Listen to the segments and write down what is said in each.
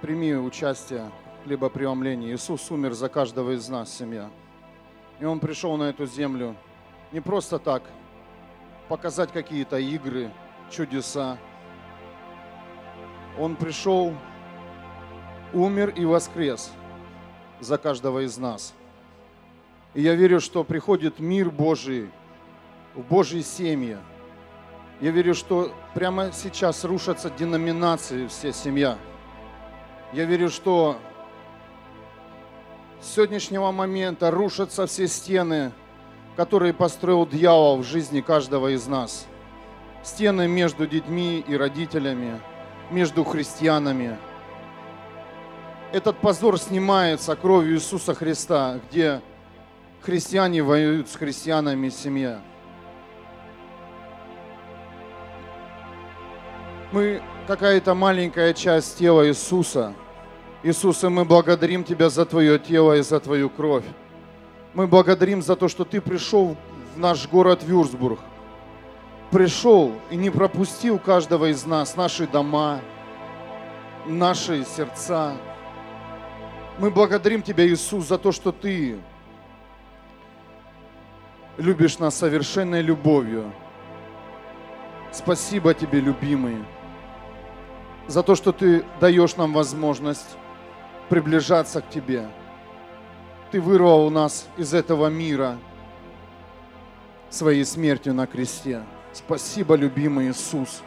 прими участие в хлебопреломлении. Иисус умер за каждого из нас, семья. И Он пришел на эту землю не просто так, показать какие-то игры, чудеса. Он пришел, умер и воскрес за каждого из нас. И я верю, что приходит мир Божий в Божьи семьи. Я верю, что прямо сейчас рушатся деноминации все семья. Я верю, что с сегодняшнего момента рушатся все стены, которые построил дьявол в жизни каждого из нас. Стены между детьми и родителями, между христианами. Этот позор снимается кровью Иисуса Христа, где христиане воюют с христианами семья. Мы какая-то маленькая часть тела Иисуса. Иисус, и мы благодарим Тебя за Твое тело и за Твою кровь. Мы благодарим за то, что Ты пришел в наш город Вюрсбург. Пришел и не пропустил каждого из нас, наши дома, наши сердца. Мы благодарим Тебя, Иисус, за то, что Ты любишь нас совершенной любовью. Спасибо Тебе, любимый за то, что Ты даешь нам возможность приближаться к Тебе. Ты вырвал нас из этого мира своей смертью на кресте. Спасибо, любимый Иисус.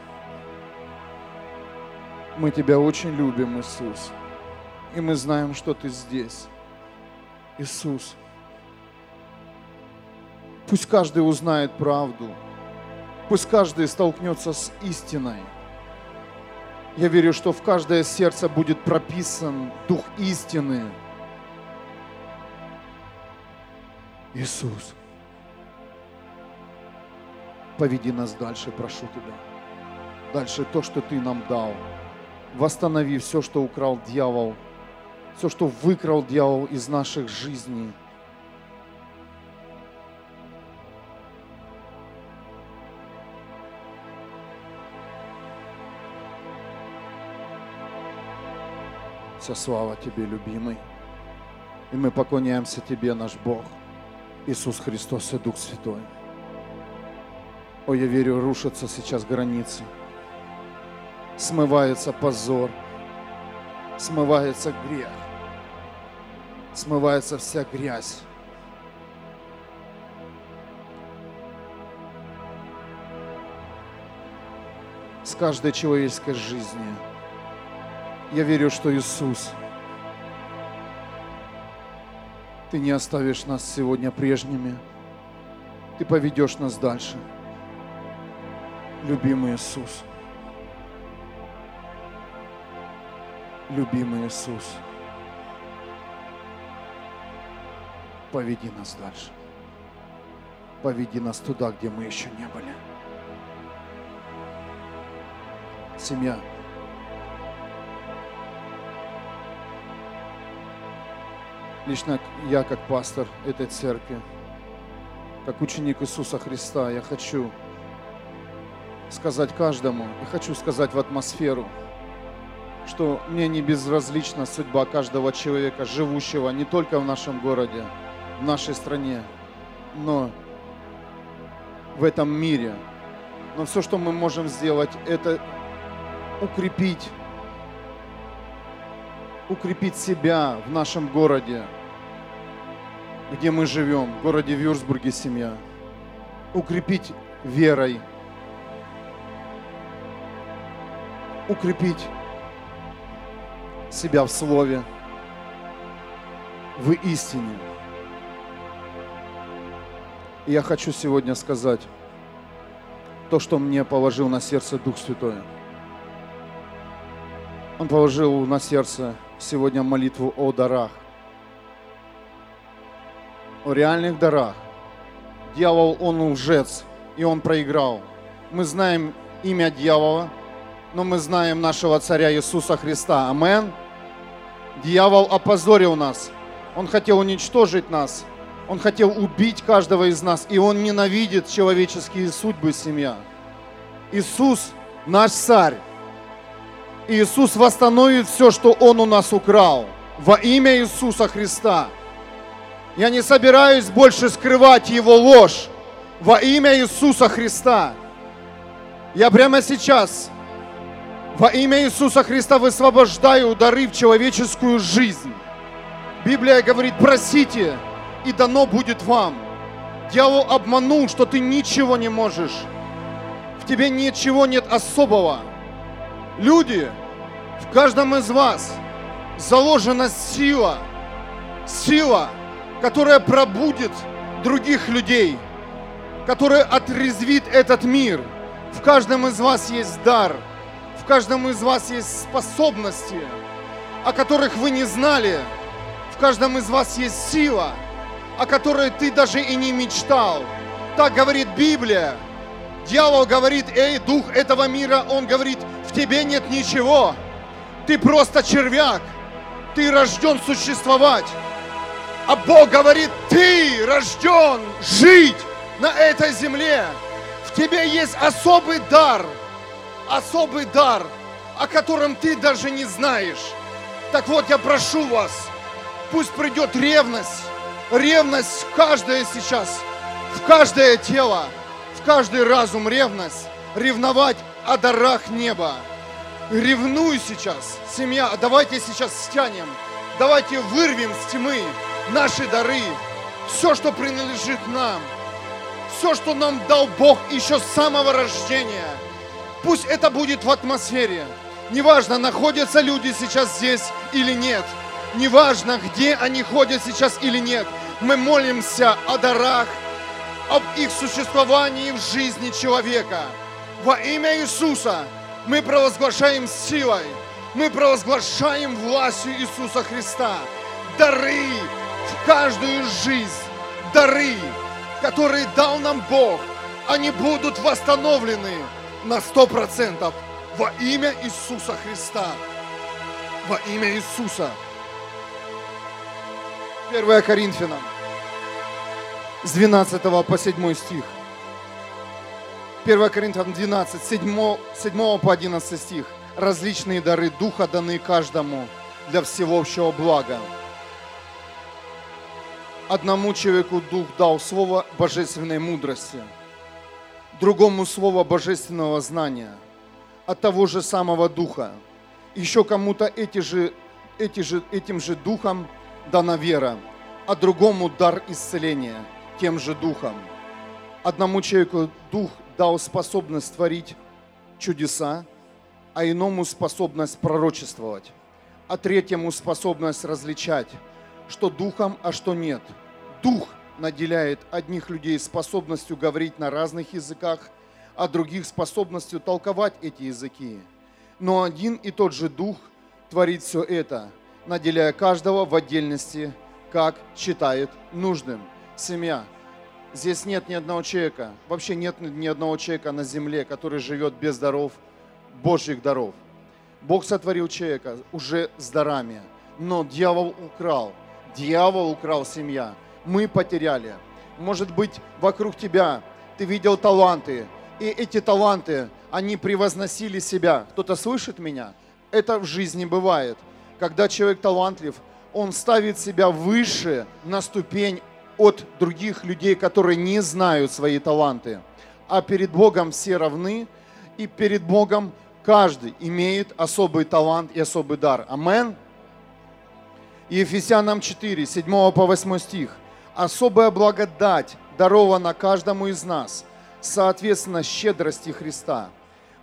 Мы Тебя очень любим, Иисус. И мы знаем, что Ты здесь. Иисус. Пусть каждый узнает правду. Пусть каждый столкнется с истиной. Я верю, что в каждое сердце будет прописан Дух истины. Иисус, поведи нас дальше, прошу Тебя. Дальше то, что Ты нам дал. Восстанови все, что украл дьявол, все, что выкрал дьявол из наших жизней – Вся слава Тебе, любимый. И мы поклоняемся Тебе, наш Бог, Иисус Христос и Дух Святой. О, я верю, рушатся сейчас границы. Смывается позор, смывается грех, смывается вся грязь. С каждой человеческой жизни – я верю, что Иисус, Ты не оставишь нас сегодня прежними. Ты поведешь нас дальше. Любимый Иисус. Любимый Иисус. Поведи нас дальше. Поведи нас туда, где мы еще не были. Семья. Лично я, как пастор этой церкви, как ученик Иисуса Христа, я хочу сказать каждому, и хочу сказать в атмосферу, что мне не безразлична судьба каждого человека, живущего не только в нашем городе, в нашей стране, но в этом мире. Но все, что мы можем сделать, это укрепить укрепить себя в нашем городе, где мы живем, в городе Вюрсбурге семья, укрепить верой, укрепить себя в Слове, в истине. И я хочу сегодня сказать то, что мне положил на сердце Дух Святой. Он положил на сердце сегодня молитву о дарах. О реальных дарах. Дьявол, он лжец, и он проиграл. Мы знаем имя дьявола, но мы знаем нашего царя Иисуса Христа. Амен. Дьявол опозорил нас. Он хотел уничтожить нас. Он хотел убить каждого из нас. И он ненавидит человеческие судьбы, семья. Иисус, наш царь, Иисус восстановит все, что Он у нас украл. Во имя Иисуса Христа. Я не собираюсь больше скрывать Его ложь. Во имя Иисуса Христа. Я прямо сейчас во имя Иисуса Христа высвобождаю дары в человеческую жизнь. Библия говорит, просите, и дано будет вам. Дьявол обманул, что ты ничего не можешь. В тебе ничего нет особого. Люди, в каждом из вас заложена сила, сила, которая пробудет других людей, которая отрезвит этот мир. В каждом из вас есть дар, в каждом из вас есть способности, о которых вы не знали. В каждом из вас есть сила, о которой ты даже и не мечтал. Так говорит Библия. Дьявол говорит, эй, дух этого мира, он говорит, в тебе нет ничего. Ты просто червяк. Ты рожден существовать. А Бог говорит, ты рожден жить на этой земле. В тебе есть особый дар. Особый дар, о котором ты даже не знаешь. Так вот, я прошу вас, пусть придет ревность. Ревность в каждое сейчас, в каждое тело, в каждый разум ревность. Ревновать о дарах неба. Ревнуй сейчас, семья, давайте сейчас стянем, давайте вырвем с тьмы наши дары, все, что принадлежит нам, все, что нам дал Бог еще с самого рождения. Пусть это будет в атмосфере. Неважно, находятся люди сейчас здесь или нет. Неважно, где они ходят сейчас или нет. Мы молимся о дарах, об их существовании в жизни человека. Во имя Иисуса мы провозглашаем силой, мы провозглашаем властью Иисуса Христа дары в каждую жизнь, дары, которые дал нам Бог, они будут восстановлены на сто процентов во имя Иисуса Христа. Во имя Иисуса. 1 Коринфянам с 12 по 7 стих. 1 Коринфянам 12, 7, 7 по 11 стих. Различные дары Духа даны каждому для всеобщего блага. Одному человеку Дух дал слово божественной мудрости, другому слово божественного знания от того же самого Духа. Еще кому-то эти же, эти же, этим же Духом дана вера, а другому дар исцеления тем же Духом. Одному человеку Дух дал способность творить чудеса, а иному способность пророчествовать, а третьему способность различать, что духом, а что нет. Дух наделяет одних людей способностью говорить на разных языках, а других способностью толковать эти языки. Но один и тот же Дух творит все это, наделяя каждого в отдельности, как считает нужным. Семья. Здесь нет ни одного человека, вообще нет ни одного человека на земле, который живет без даров, Божьих даров. Бог сотворил человека уже с дарами, но дьявол украл. Дьявол украл семья. Мы потеряли. Может быть, вокруг тебя ты видел таланты, и эти таланты, они превозносили себя. Кто-то слышит меня? Это в жизни бывает. Когда человек талантлив, он ставит себя выше на ступень от других людей, которые не знают свои таланты. А перед Богом все равны, и перед Богом каждый имеет особый талант и особый дар. Амен. И Ефесянам 4, 7 по 8 стих. Особая благодать дарована каждому из нас, соответственно щедрости Христа.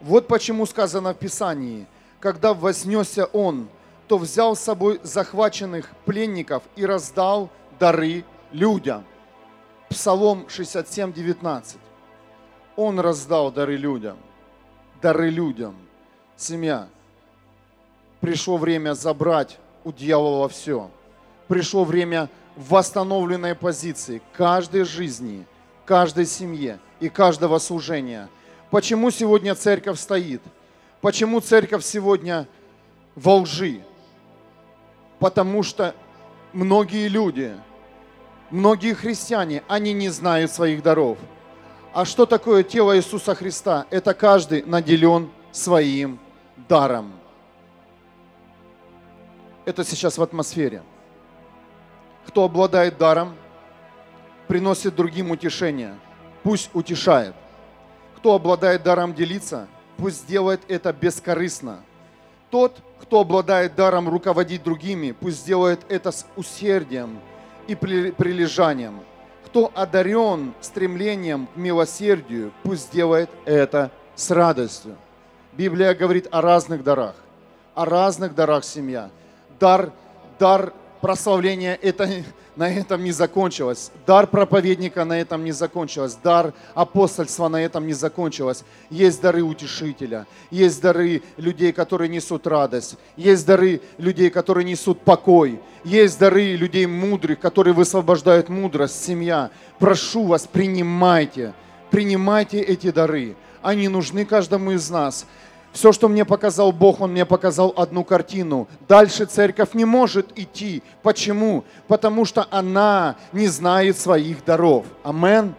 Вот почему сказано в Писании, когда вознесся Он, то взял с собой захваченных пленников и раздал дары людям. Псалом 67, 19. Он раздал дары людям. Дары людям. Семья. Пришло время забрать у дьявола все. Пришло время восстановленной позиции каждой жизни, каждой семье и каждого служения. Почему сегодня церковь стоит? Почему церковь сегодня во лжи? Потому что многие люди – Многие христиане, они не знают своих даров. А что такое тело Иисуса Христа? Это каждый наделен своим даром. Это сейчас в атмосфере. Кто обладает даром, приносит другим утешение. Пусть утешает. Кто обладает даром делиться, пусть делает это бескорыстно. Тот, кто обладает даром руководить другими, пусть сделает это с усердием и прилежанием. Кто одарен стремлением к милосердию, пусть делает это с радостью. Библия говорит о разных дарах, о разных дарах семья. Дар, дар прославления это на этом не закончилось. Дар проповедника на этом не закончилось. Дар апостольства на этом не закончилось. Есть дары утешителя. Есть дары людей, которые несут радость. Есть дары людей, которые несут покой. Есть дары людей мудрых, которые высвобождают мудрость, семья. Прошу вас, принимайте. Принимайте эти дары. Они нужны каждому из нас. Все, что мне показал Бог, Он мне показал одну картину. Дальше церковь не может идти. Почему? Потому что она не знает своих даров. Амен.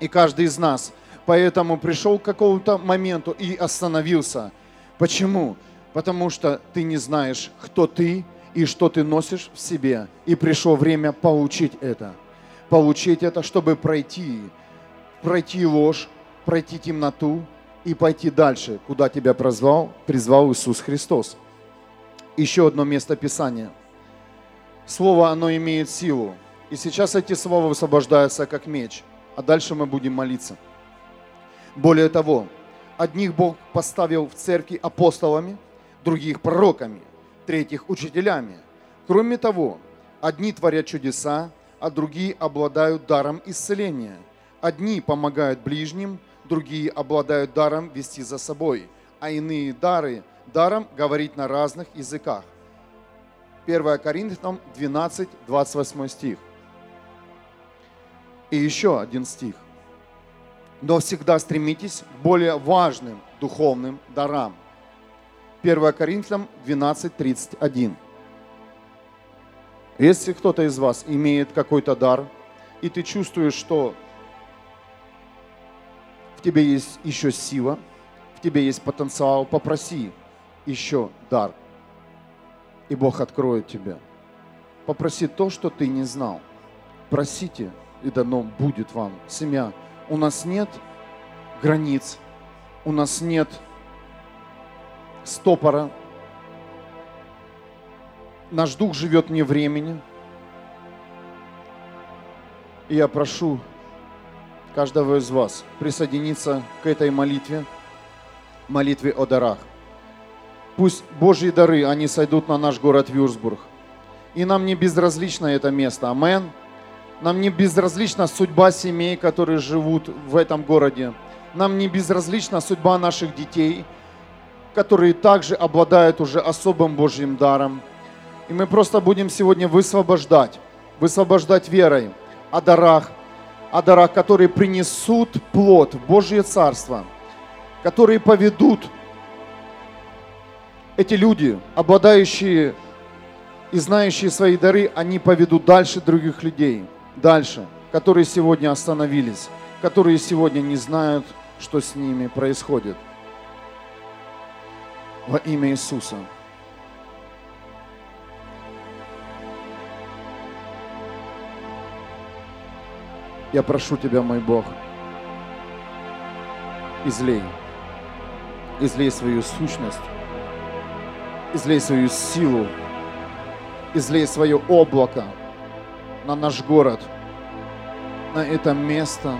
И каждый из нас. Поэтому пришел к какому-то моменту и остановился. Почему? Потому что ты не знаешь, кто ты и что ты носишь в себе. И пришло время получить это. Получить это, чтобы пройти, пройти ложь, пройти темноту, и пойти дальше, куда тебя прозвал, призвал Иисус Христос. Еще одно место Писания. Слово, оно имеет силу. И сейчас эти слова высвобождаются как меч. А дальше мы будем молиться. Более того, одних Бог поставил в церкви апостолами, других пророками, третьих учителями. Кроме того, одни творят чудеса, а другие обладают даром исцеления. Одни помогают ближним, другие обладают даром вести за собой, а иные дары даром говорить на разных языках. 1 Коринфянам 12, 28 стих. И еще один стих. Но всегда стремитесь к более важным духовным дарам. 1 Коринфянам 12, 31. Если кто-то из вас имеет какой-то дар, и ты чувствуешь, что тебе есть еще сила, в тебе есть потенциал, попроси еще дар, и Бог откроет тебе. Попроси то, что ты не знал. Просите, и дано будет вам. Семья, у нас нет границ, у нас нет стопора. Наш дух живет не времени. И я прошу каждого из вас присоединиться к этой молитве, молитве о дарах. Пусть Божьи дары, они сойдут на наш город Вюрсбург. И нам не безразлично это место. Амен. Нам не безразлична судьба семей, которые живут в этом городе. Нам не безразлична судьба наших детей, которые также обладают уже особым Божьим даром. И мы просто будем сегодня высвобождать, высвобождать верой о дарах, о дарах, которые принесут плод в Божье Царство, которые поведут эти люди, обладающие и знающие свои дары, они поведут дальше других людей, дальше, которые сегодня остановились, которые сегодня не знают, что с ними происходит. Во имя Иисуса. Я прошу Тебя, мой Бог, излей, излей свою сущность, излей свою силу, излей свое облако на наш город, на это место.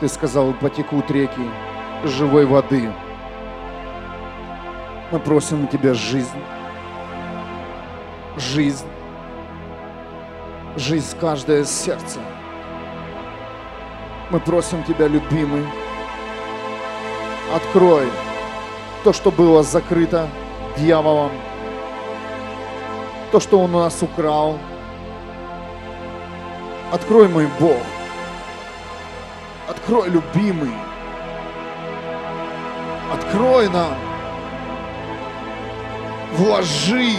Ты сказал, потекут реки живой воды. Мы просим у Тебя жизнь, жизнь, жизнь каждое сердце. Мы просим Тебя, любимый, открой то, что было закрыто дьяволом, то, что он у нас украл. Открой, мой Бог. Открой, любимый. Открой нам. Вложи.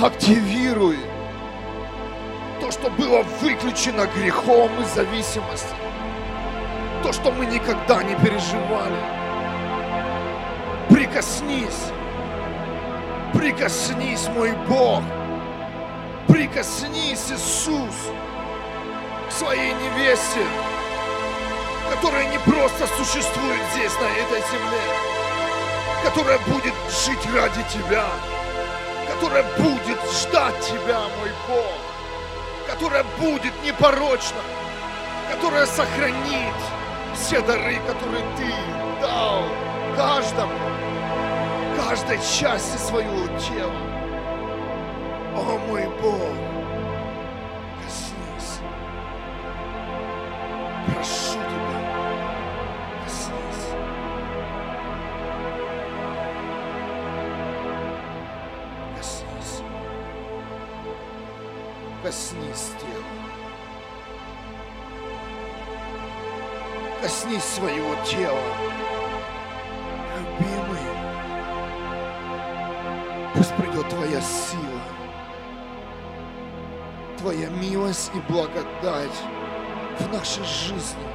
Активируй то, что было выключено грехом и зависимостью, то, что мы никогда не переживали. Прикоснись Прикоснись, мой Бог. Прикоснись, Иисус, к своей невесте, которая не просто существует здесь, на этой земле, которая будет жить ради Тебя, которая будет ждать Тебя, мой Бог, которая будет непорочна, которая сохранит все дары, которые Ты дал каждому, каждой части своего тела. О, мой Бог, Любимый, пусть придет Твоя сила, Твоя милость и благодать в нашей жизни,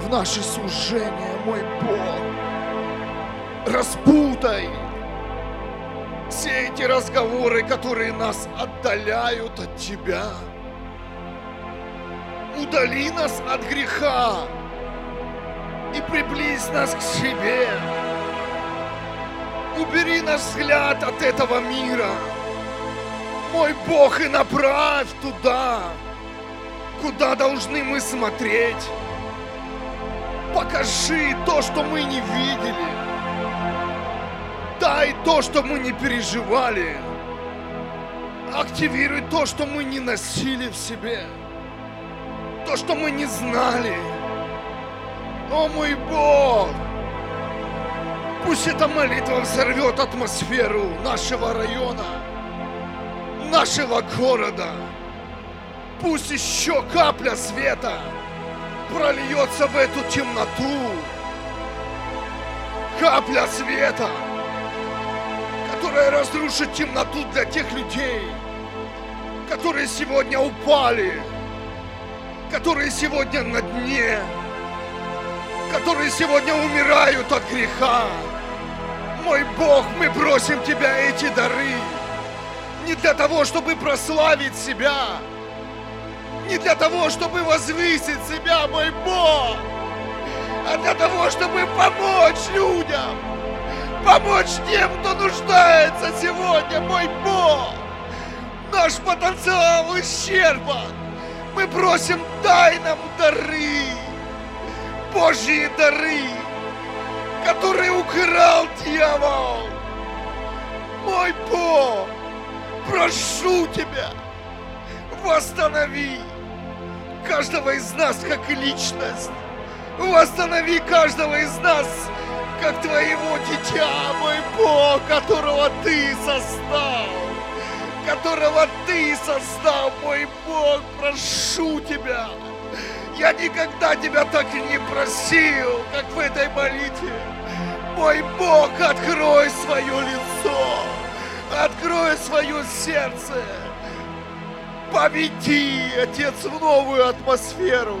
в наше служение, мой Бог. Распутай все эти разговоры, которые нас отдаляют от Тебя. Удали нас от греха и приблизь нас к себе. Убери наш взгляд от этого мира. Мой Бог, и направь туда, куда должны мы смотреть. Покажи то, что мы не видели. Дай то, что мы не переживали. Активируй то, что мы не носили в себе. То, что мы не знали. О мой Бог! Пусть эта молитва взорвет атмосферу нашего района, нашего города. Пусть еще капля света прольется в эту темноту. Капля света, которая разрушит темноту для тех людей, которые сегодня упали, которые сегодня на дне, которые сегодня умирают от греха. Мой Бог, мы просим Тебя эти дары. Не для того, чтобы прославить себя, не для того, чтобы возвысить себя, мой Бог, а для того, чтобы помочь людям, помочь тем, кто нуждается сегодня, мой Бог. Наш потенциал исчерпан. Мы просим, дай нам дары, Божьи дары, которые украл дьявол. Мой Бог, прошу Тебя, восстанови каждого из нас как личность. Восстанови каждого из нас как Твоего дитя, мой Бог, которого Ты создал. Которого Ты создал, мой Бог, прошу Тебя. Я никогда Тебя так не просил, как в этой молитве. Мой Бог, открой свое лицо, открой свое сердце. Поведи, Отец, в новую атмосферу,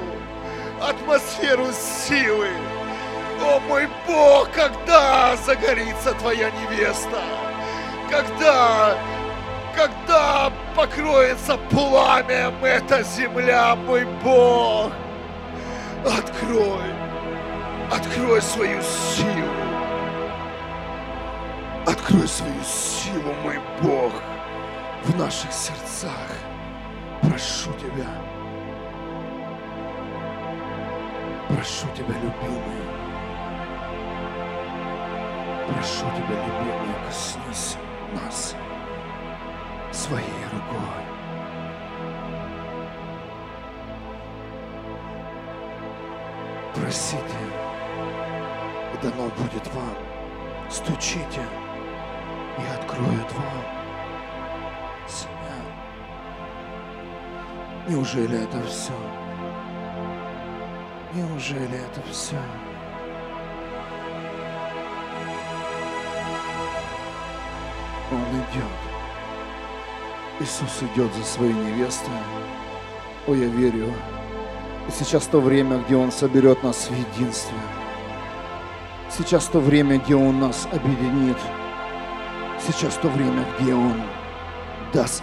атмосферу силы. О мой Бог, когда загорится Твоя невеста? Когда, когда покроется пламям эта земля, мой Бог? Открой, открой свою силу. Открой свою силу, мой Бог, в наших сердцах. Прошу Тебя. Прошу Тебя, любимый. Прошу Тебя, любимый, коснись нас своей рукой. Просите, и дано будет вам. Стучите, и откроют вам. Семья. Неужели это все? Неужели это все? Он идет. Иисус идет за своей невестой. О, я верю. Сейчас то время, где Он соберет нас в единстве. Сейчас то время, где Он нас объединит. Сейчас то время, где Он даст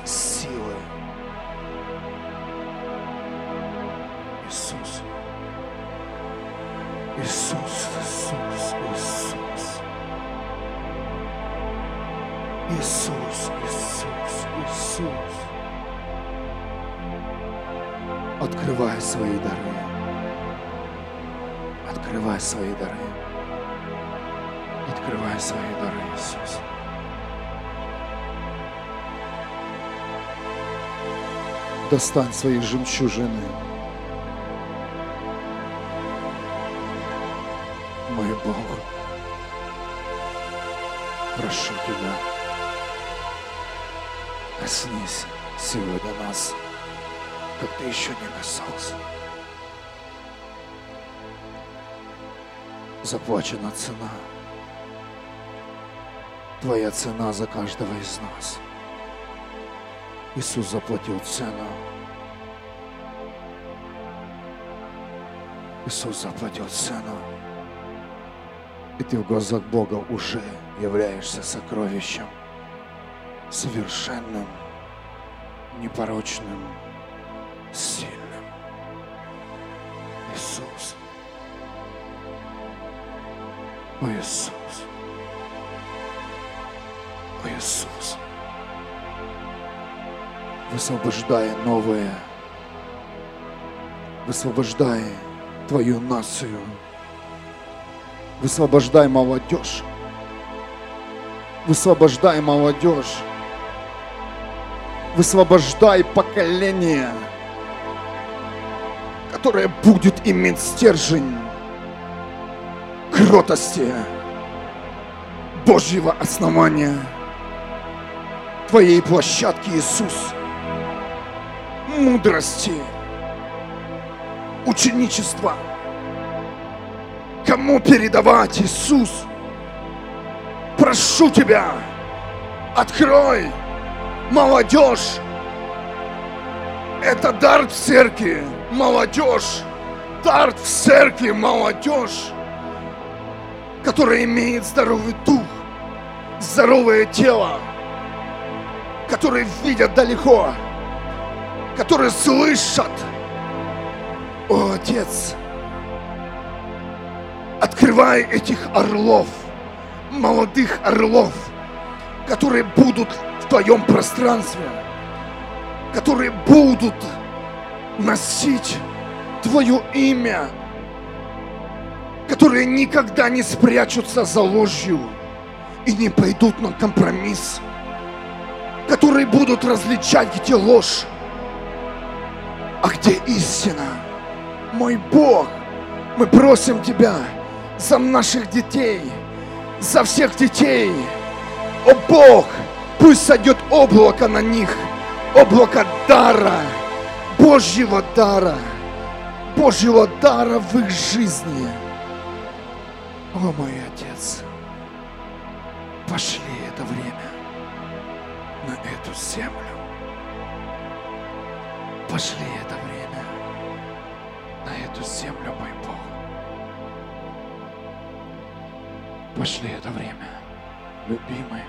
Достань свои жемчужины. Мой Бог, прошу Тебя, коснись сегодня нас, как Ты еще не касался. Заплачена цена. Твоя цена за каждого из нас. Иисус заплатил цену. Иисус заплатил цену. И ты в глазах Бога уже являешься сокровищем, совершенным, непорочным, сильным. Иисус. О Иисус. О Иисус. Высвобождай новое. Высвобождай твою нацию. Высвобождай молодежь. Высвобождай молодежь. Высвобождай поколение, которое будет иметь стержень кротости Божьего основания Твоей площадки, Иисус, мудрости, ученичества – Кому передавать, Иисус? Прошу Тебя, открой, молодежь. Это дар в церкви, молодежь. Дар в церкви, молодежь, которая имеет здоровый дух, здоровое тело, которые видят далеко, которые слышат. О, Отец, Открывай этих орлов, молодых орлов, которые будут в твоем пространстве, которые будут носить твое имя, которые никогда не спрячутся за ложью и не пойдут на компромисс, которые будут различать, где ложь, а где истина. Мой Бог, мы просим Тебя, за наших детей, за всех детей. О Бог, пусть сойдет облако на них, облако дара, Божьего дара, Божьего дара в их жизни. О мой Отец, пошли это время на эту землю. Пошли это время на эту землю, мой Бог. Пошли это время, любимый,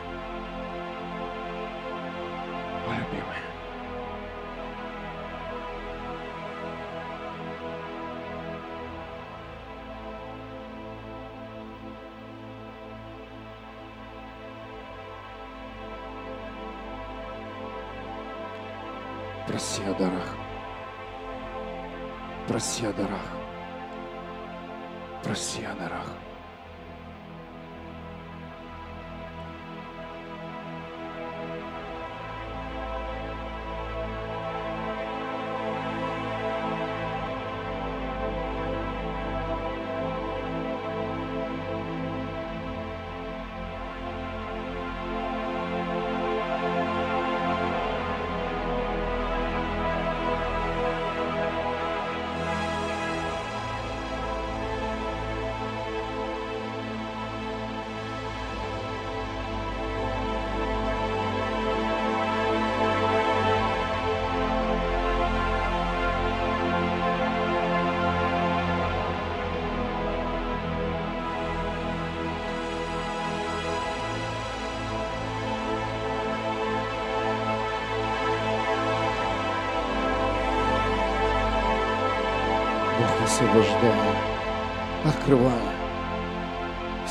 о, любимый. Проси о дарах. Проси о дарах. Проси о дарах.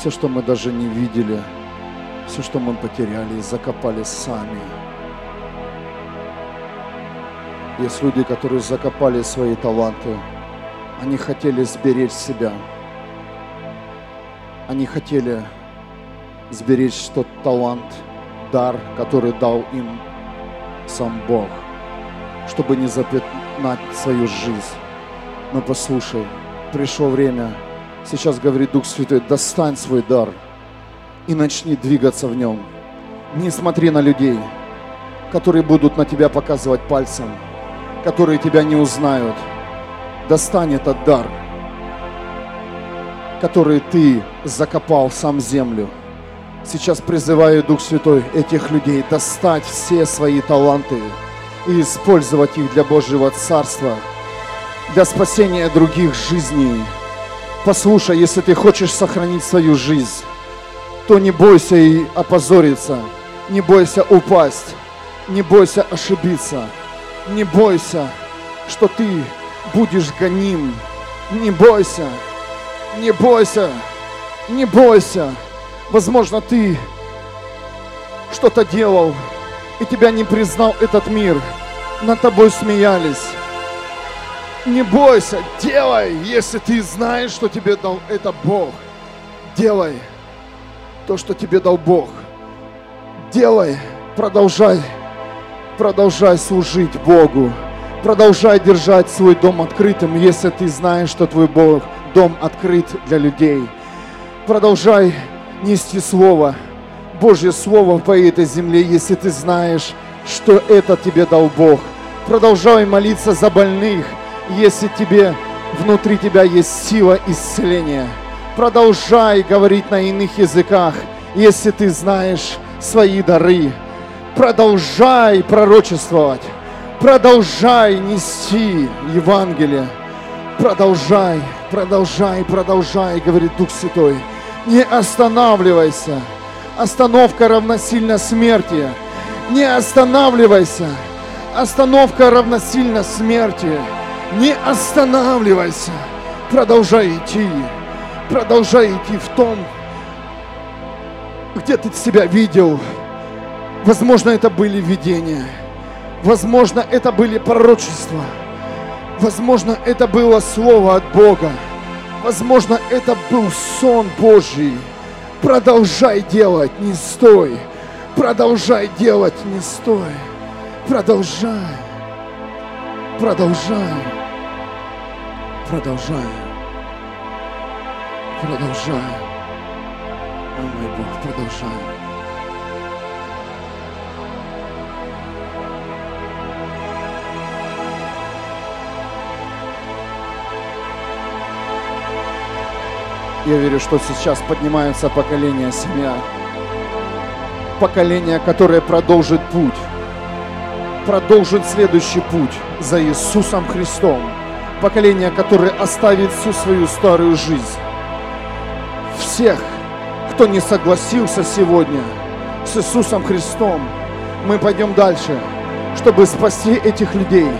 Все, что мы даже не видели, все, что мы потеряли и закопали сами. Есть люди, которые закопали свои таланты. Они хотели сберечь себя. Они хотели сберечь тот талант, дар, который дал им сам Бог, чтобы не запятнать свою жизнь. Но послушай, пришло время, сейчас говорит Дух Святой, достань свой дар и начни двигаться в нем. Не смотри на людей, которые будут на тебя показывать пальцем, которые тебя не узнают. Достань этот дар, который ты закопал сам землю. Сейчас призываю Дух Святой этих людей достать все свои таланты и использовать их для Божьего Царства, для спасения других жизней. Послушай, если ты хочешь сохранить свою жизнь, то не бойся и опозориться, не бойся упасть, не бойся ошибиться, не бойся, что ты будешь гоним, не бойся, не бойся, не бойся. Возможно, ты что-то делал, и тебя не признал этот мир. Над тобой смеялись. Не бойся, делай, если ты знаешь, что тебе дал это Бог. Делай то, что тебе дал Бог. Делай, продолжай, продолжай служить Богу. Продолжай держать свой дом открытым, если ты знаешь, что твой Бог, дом открыт для людей. Продолжай нести Слово, Божье Слово по этой земле, если ты знаешь, что это тебе дал Бог. Продолжай молиться за больных, если тебе внутри тебя есть сила исцеления. Продолжай говорить на иных языках, если ты знаешь свои дары. Продолжай пророчествовать. Продолжай нести Евангелие. Продолжай, продолжай, продолжай, говорит Дух Святой. Не останавливайся. Остановка равносильно смерти. Не останавливайся. Остановка равносильно смерти. Не останавливайся. Продолжай идти. Продолжай идти в том, где ты себя видел. Возможно, это были видения. Возможно, это были пророчества. Возможно, это было слово от Бога. Возможно, это был сон Божий. Продолжай делать, не стой. Продолжай делать, не стой. Продолжай. Продолжай. Продолжай. Продолжай. О мой Бог, продолжай. Я верю, что сейчас поднимается поколение семья. Поколение, которое продолжит путь. Продолжит следующий путь за Иисусом Христом. Поколение, которое оставит всю свою старую жизнь. Всех, кто не согласился сегодня с Иисусом Христом, мы пойдем дальше, чтобы спасти этих людей,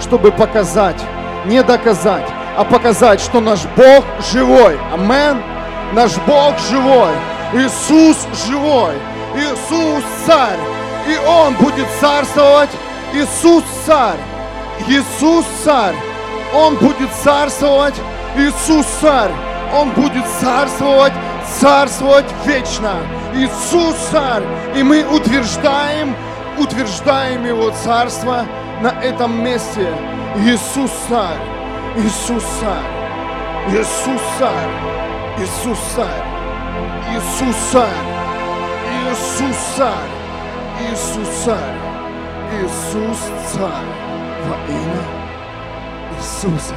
чтобы показать, не доказать, а показать, что наш Бог живой. Амен. Наш Бог живой. Иисус живой. Иисус царь. И Он будет царствовать. Иисус царь. Иисус царь. Он будет царствовать. Иисус царь. Он будет царствовать, царствовать вечно. Иисус царь. И мы утверждаем, утверждаем Его царство на этом месте. Иисус царь. Иисус царь, Иисус царь, Иисус царь, Иисус царь, Иисус царь, Иисус царь, Иисус царь во имя Иисуса.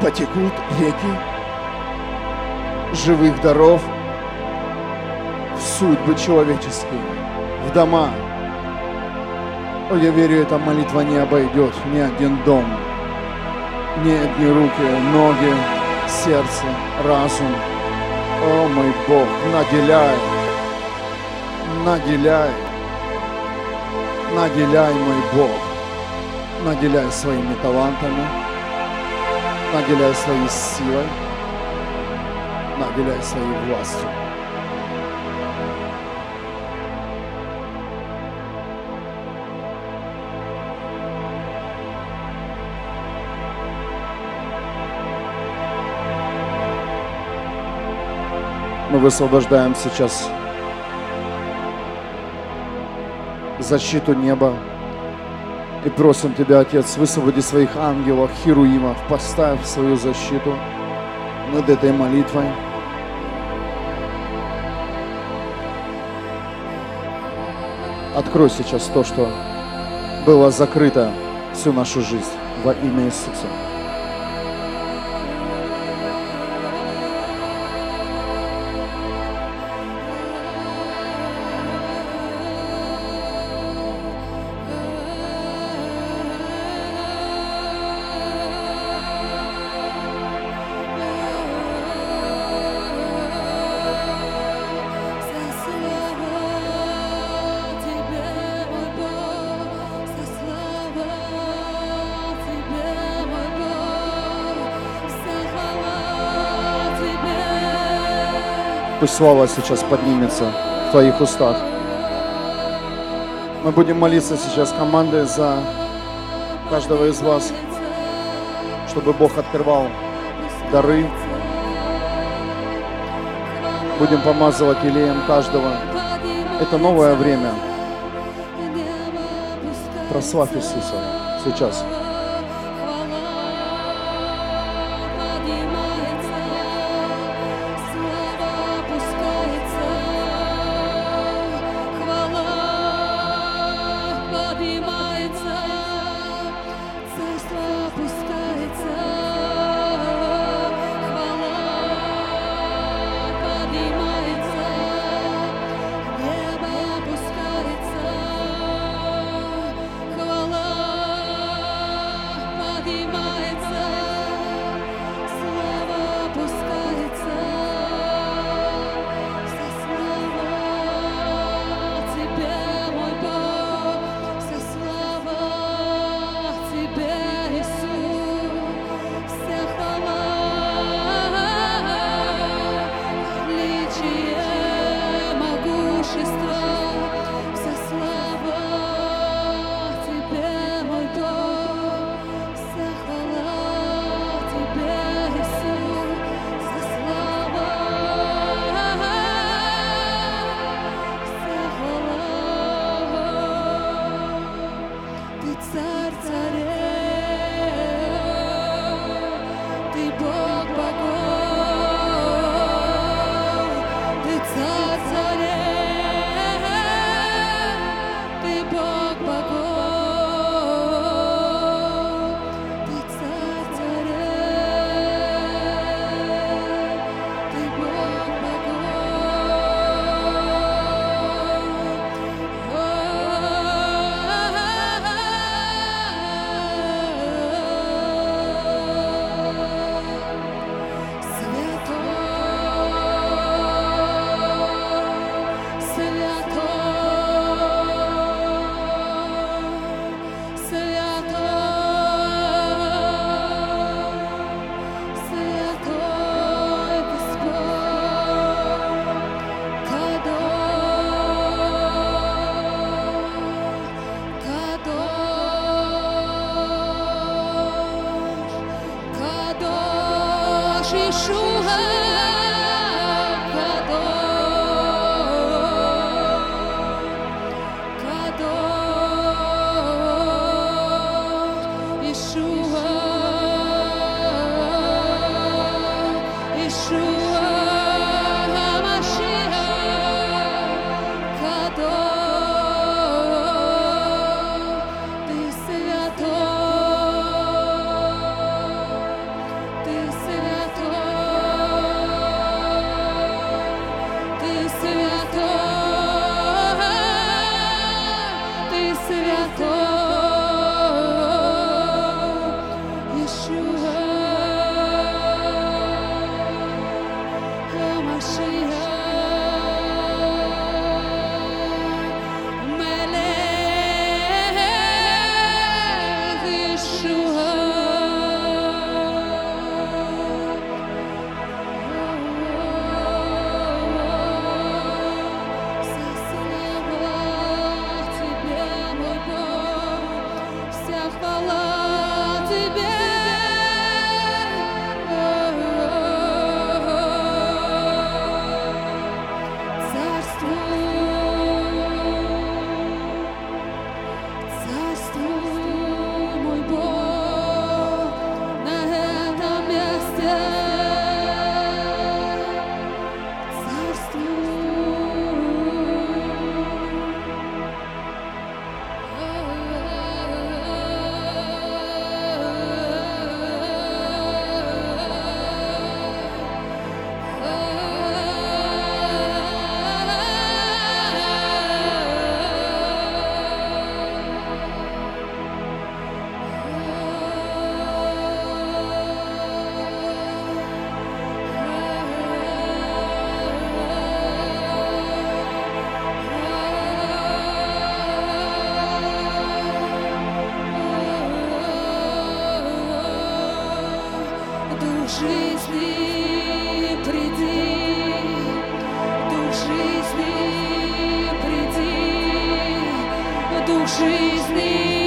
Потекут реки живых даров в судьбы человеческие, в дома, о, я верю, эта молитва не обойдет ни один дом, ни одни руки, ноги, сердце, разум. О, мой Бог, наделяй, наделяй, наделяй, мой Бог, наделяй своими талантами, наделяй своей силой, наделяй своей властью. Мы высвобождаем сейчас защиту неба и просим Тебя, Отец, высвободи своих ангелов, херуимов, поставь свою защиту над этой молитвой. Открой сейчас то, что было закрыто всю нашу жизнь во имя Иисуса. Пусть слава сейчас поднимется в Твоих устах. Мы будем молиться сейчас командой за каждого из вас, чтобы Бог открывал дары. Будем помазывать елеем каждого. Это новое время. Прославь Иисуса сейчас. дух жизни приди, дух жизни приди, дух жизни.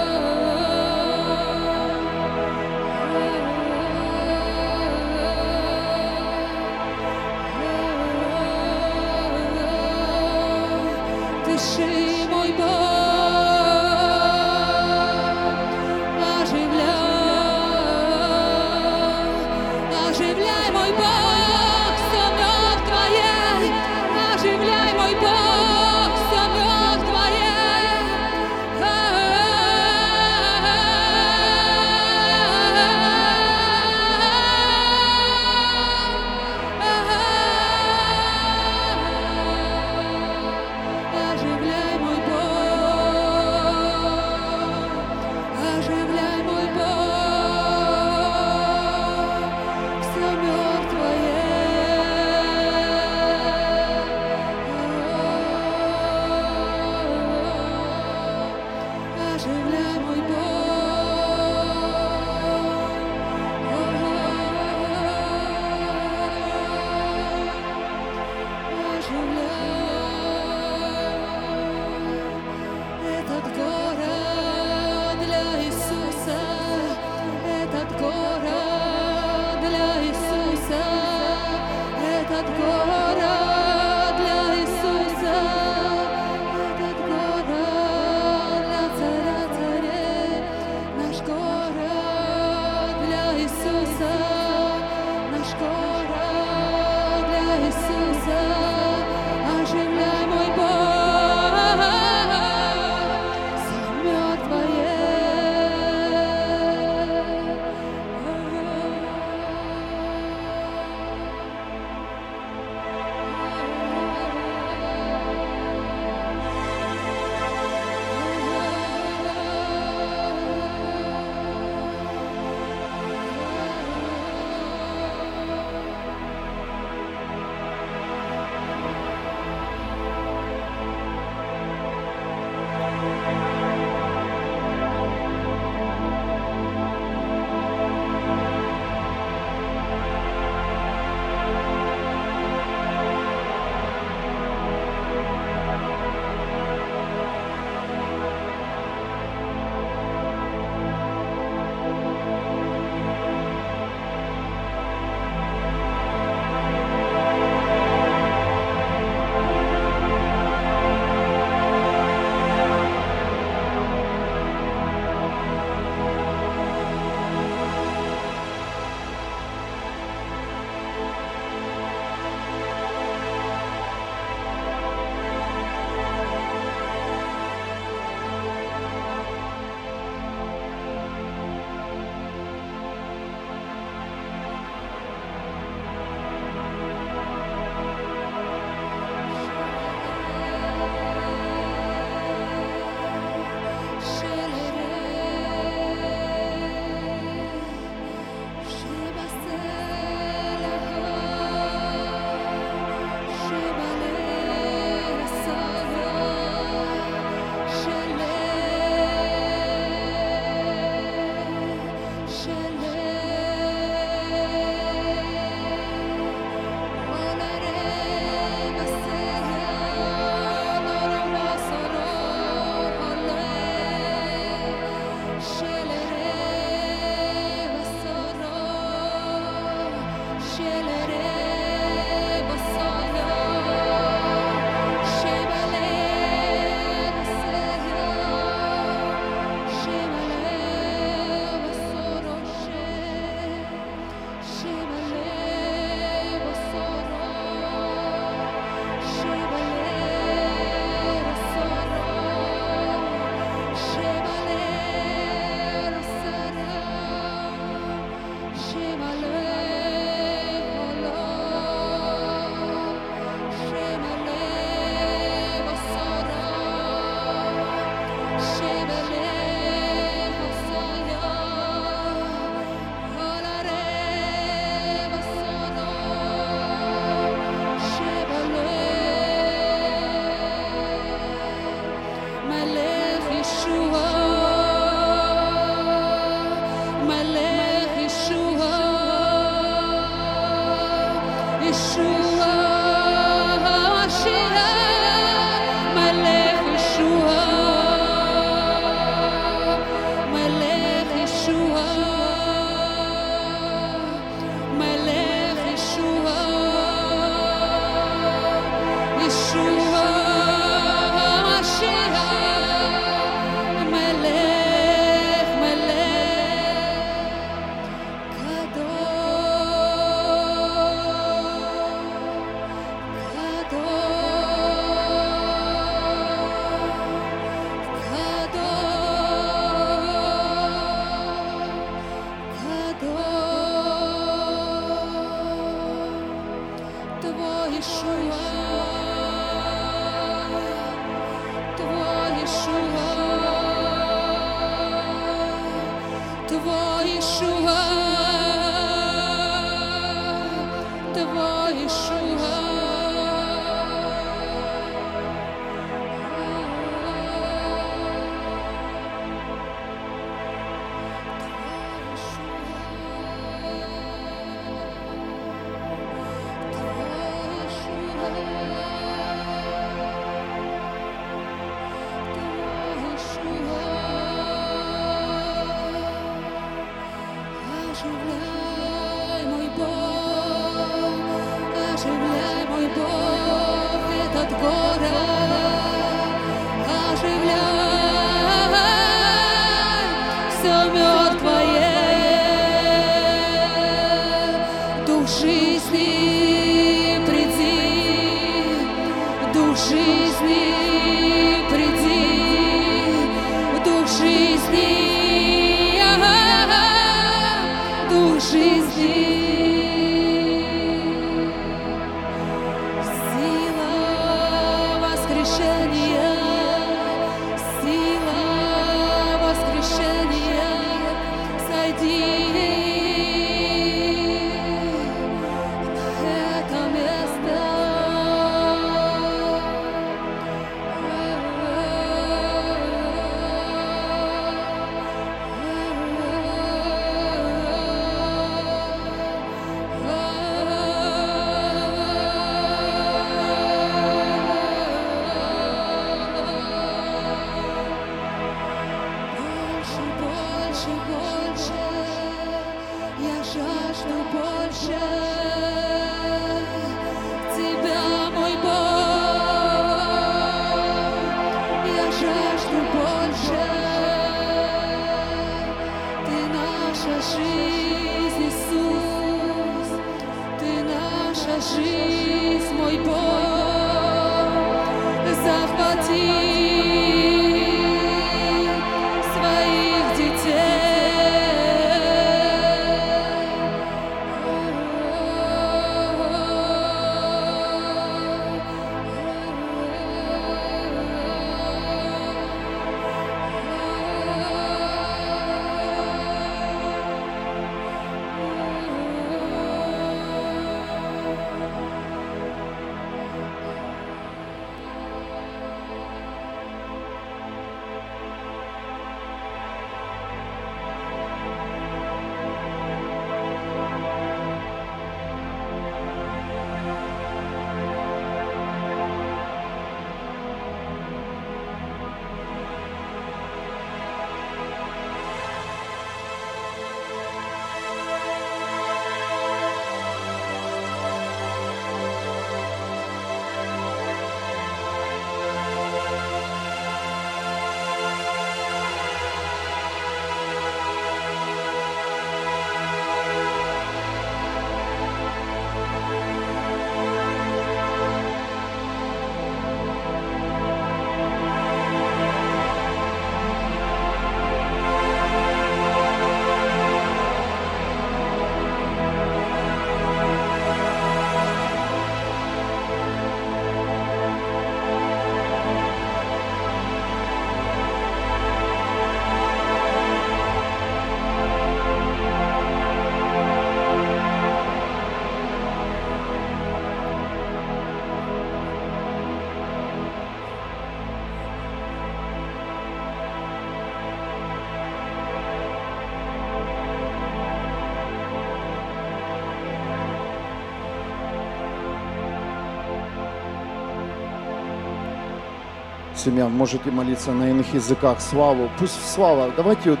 Семья, можете молиться на иных языках. Славу. Пусть слава. Давайте вот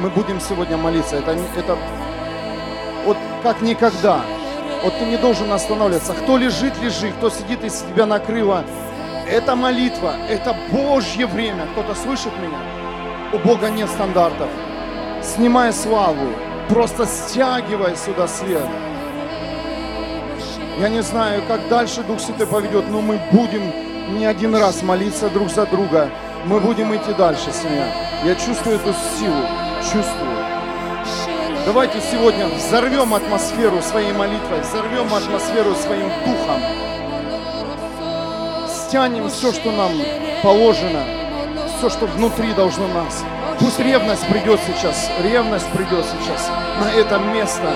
мы будем сегодня молиться. Это, это вот как никогда. Вот ты не должен останавливаться. Кто лежит, лежи. Кто сидит, из тебя накрыло. Это молитва. Это Божье время. Кто-то слышит меня? У Бога нет стандартов. Снимай славу. Просто стягивай сюда свет. Я не знаю, как дальше Дух Святой поведет, но мы будем не один раз молиться друг за друга. Мы будем идти дальше, семья. Я чувствую эту силу, чувствую. Давайте сегодня взорвем атмосферу своей молитвой, взорвем атмосферу своим духом, стянем все, что нам положено, все, что внутри должно нас. Пусть ревность придет сейчас, ревность придет сейчас на это место.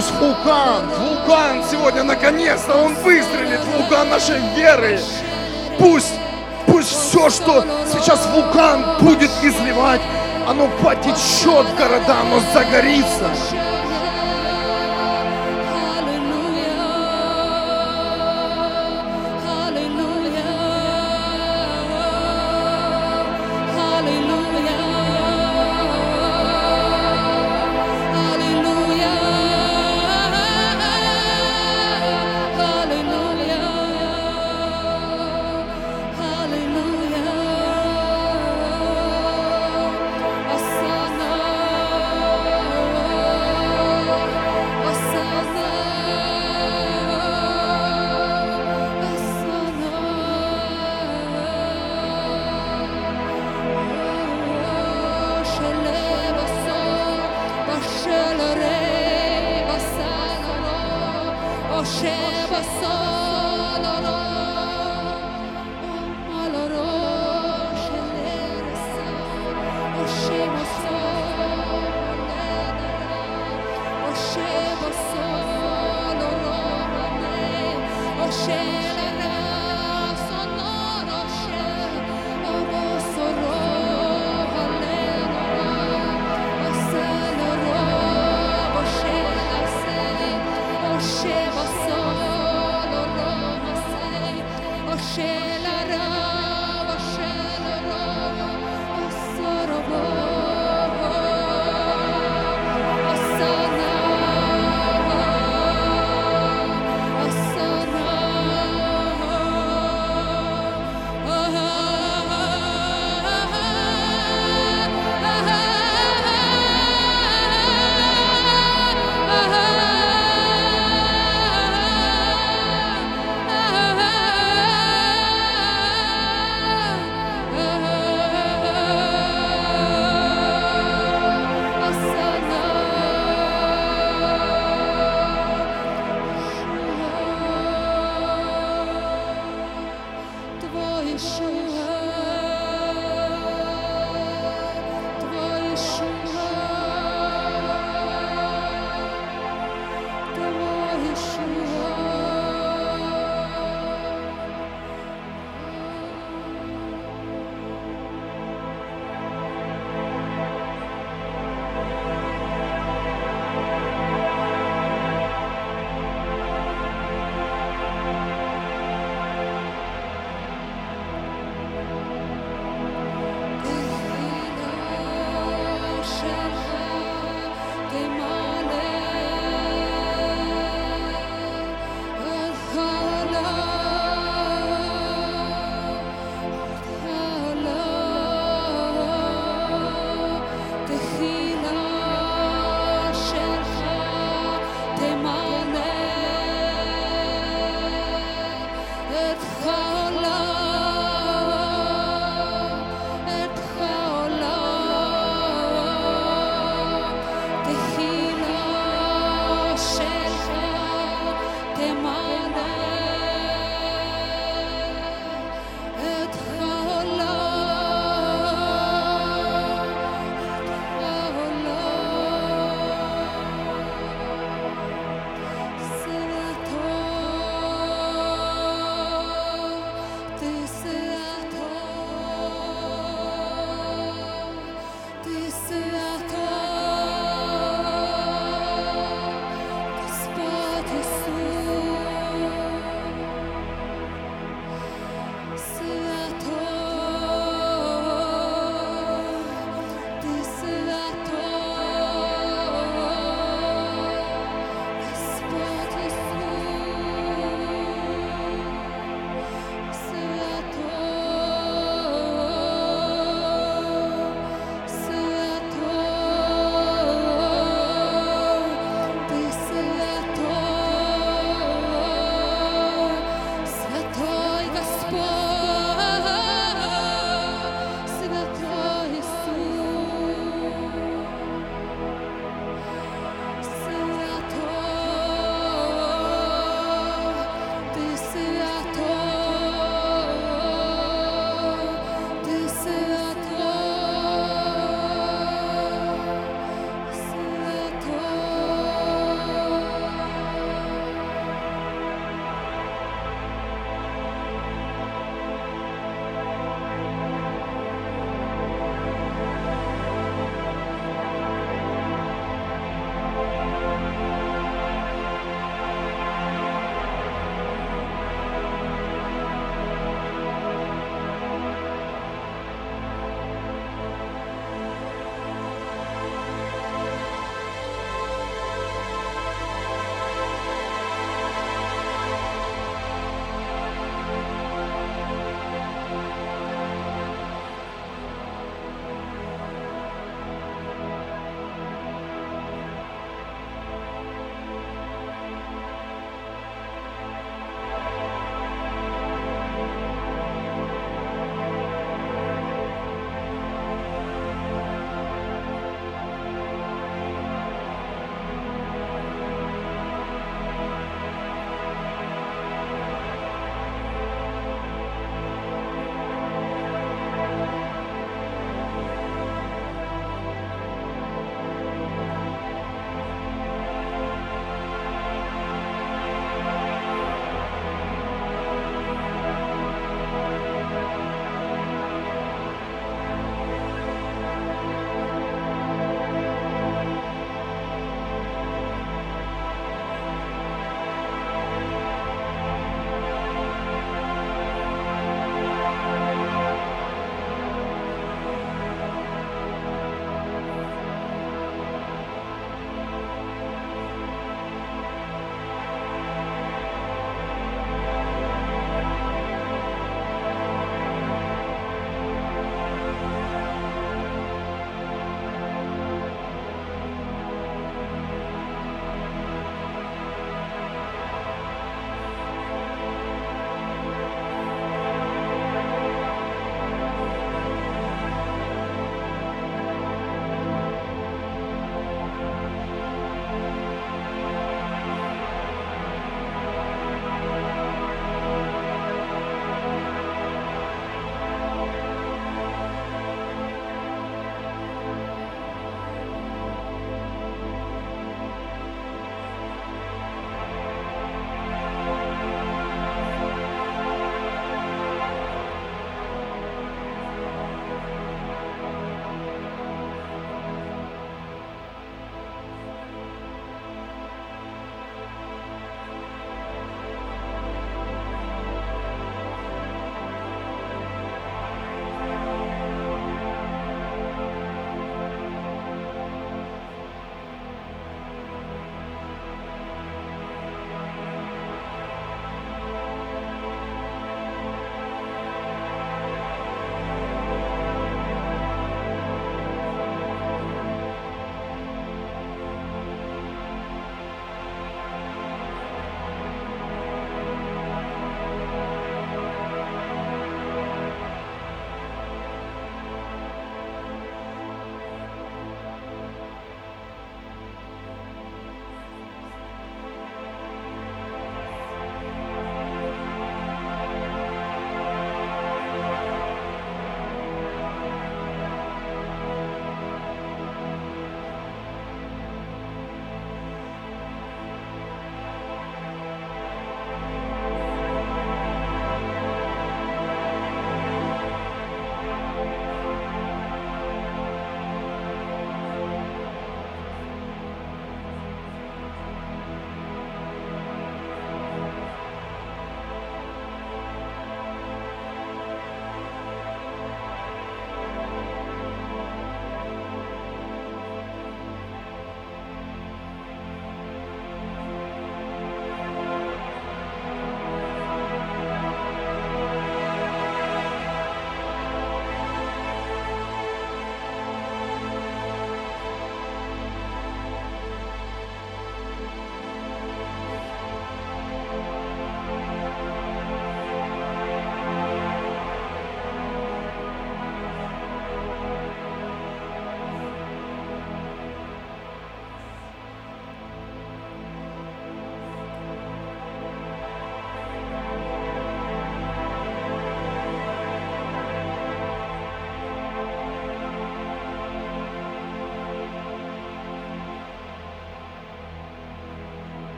Пусть вулкан, вулкан сегодня наконец-то он выстрелит, вулкан нашей веры. Пусть, пусть все, что сейчас вулкан будет изливать, оно потечет в города, оно загорится.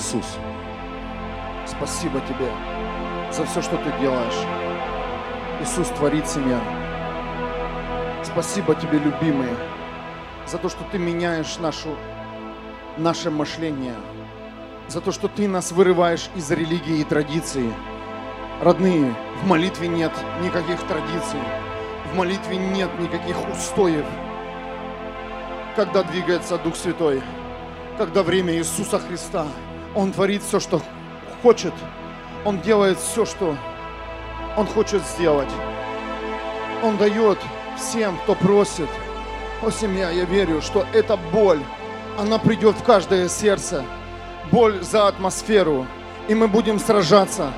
Иисус, спасибо Тебе за все, что Ты делаешь. Иисус творит семья. Спасибо Тебе, любимые, за то, что Ты меняешь нашу, наше мышление, за то, что Ты нас вырываешь из религии и традиции. Родные, в молитве нет никаких традиций, в молитве нет никаких устоев. Когда двигается Дух Святой, когда время Иисуса Христа, Он творит все, что хочет, Он делает все, что Он хочет сделать. Он дает всем, кто просит. О, семья, я верю, что эта боль, она придет в каждое сердце. Боль за атмосферу. И мы будем сражаться.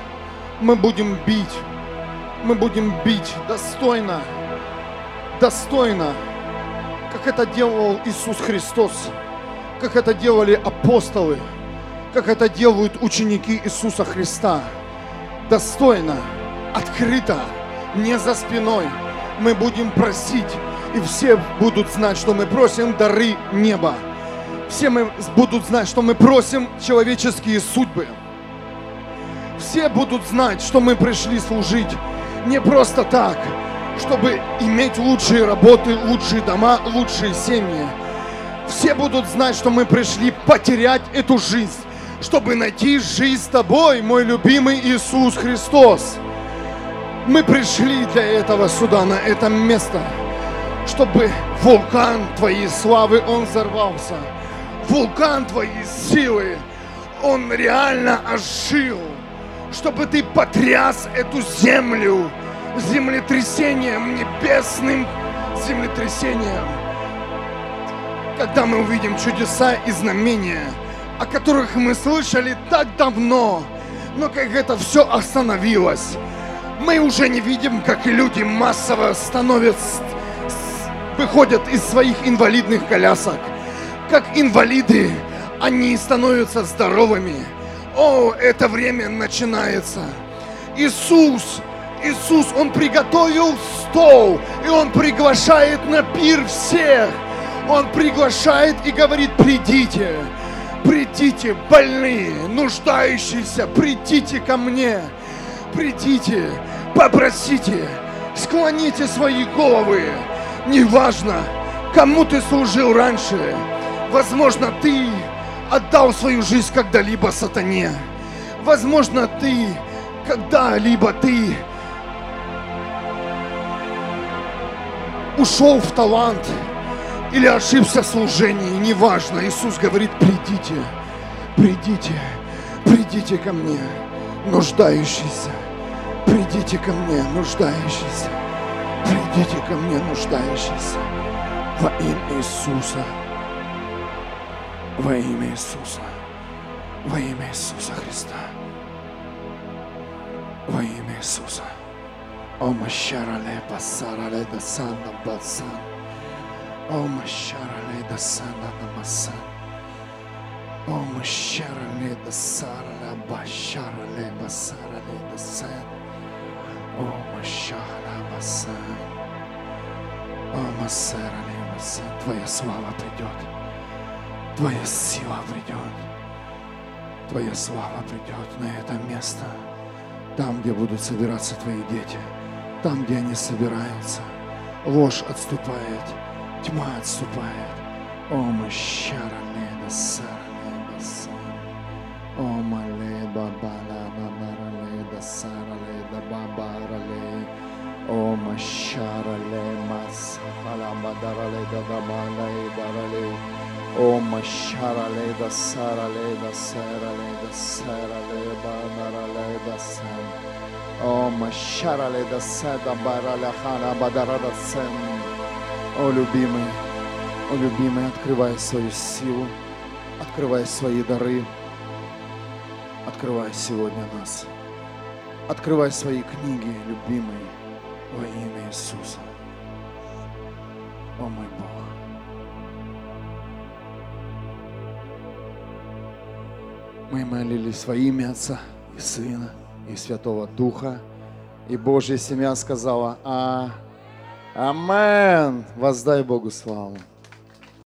Мы будем бить. Мы будем бить достойно. Достойно. Как это делал Иисус Христос. Как это делали апостолы. Как это делают ученики Иисуса Христа. Достойно. Открыто. Не за спиной мы будем просить, и все будут знать, что мы просим дары неба. Все мы будут знать, что мы просим человеческие судьбы. Все будут знать, что мы пришли служить не просто так, чтобы иметь лучшие работы, лучшие дома, лучшие семьи. Все будут знать, что мы пришли потерять эту жизнь, чтобы найти жизнь с тобой, мой любимый Иисус Христос. Мы пришли для этого сюда, на это место, чтобы вулкан Твоей славы, он взорвался. Вулкан Твоей силы, он реально ожил. Чтобы Ты потряс эту землю землетрясением, небесным землетрясением. Когда мы увидим чудеса и знамения, о которых мы слышали так давно, но как это все остановилось, мы уже не видим, как люди массово становятся, выходят из своих инвалидных колясок. Как инвалиды, они становятся здоровыми. О, это время начинается. Иисус, Иисус, Он приготовил стол, и Он приглашает на пир всех. Он приглашает и говорит, придите, придите, больные, нуждающиеся, придите ко мне, придите, попросите, склоните свои головы. Неважно, кому ты служил раньше. Возможно, ты отдал свою жизнь когда-либо сатане. Возможно, ты когда-либо ты ушел в талант или ошибся в служении, неважно. Иисус говорит, придите, придите, придите ко мне, нуждающийся. Придите ко мне, нуждающийся. Придите ко мне, нуждающийся. Во имя Иисуса. Во имя Иисуса. Во имя Иисуса Христа. Во имя Иисуса. О Машарале Басарале Дасана Басан. О Машарале Дасана Намасан. О Машарале Дасарале Башарале Басарале Дасан. О Машара Басан. О Масарале Басан. Твоя слава придет. Твоя сила придет. Твоя слава придет на это место. Там, где будут собираться твои дети. Там, где они собираются. Ложь отступает. Тьма отступает. О, Машара Леда Сара Леда О, Малеба Балана Нара Леда Сара Леда Бабара Лей. О, Машара Ле Масахала Бадара Леда Дабала Дара Лей. O Mashara Leda Sara Leda Sara Leda Sara Leda Nara Leda San. O Mashara Leda Seda Бараля Хана Бадарада Сен. О, любимый, о, любимый, открывай свою силу, открывай свои дары, открывай сегодня нас. Открывай свои книги, любимый, во имя Иисуса. О, мой Бог. Мы молились во имя Отца и Сына и Святого Духа. И Божья семья сказала, а, Амен. Воздай Богу славу.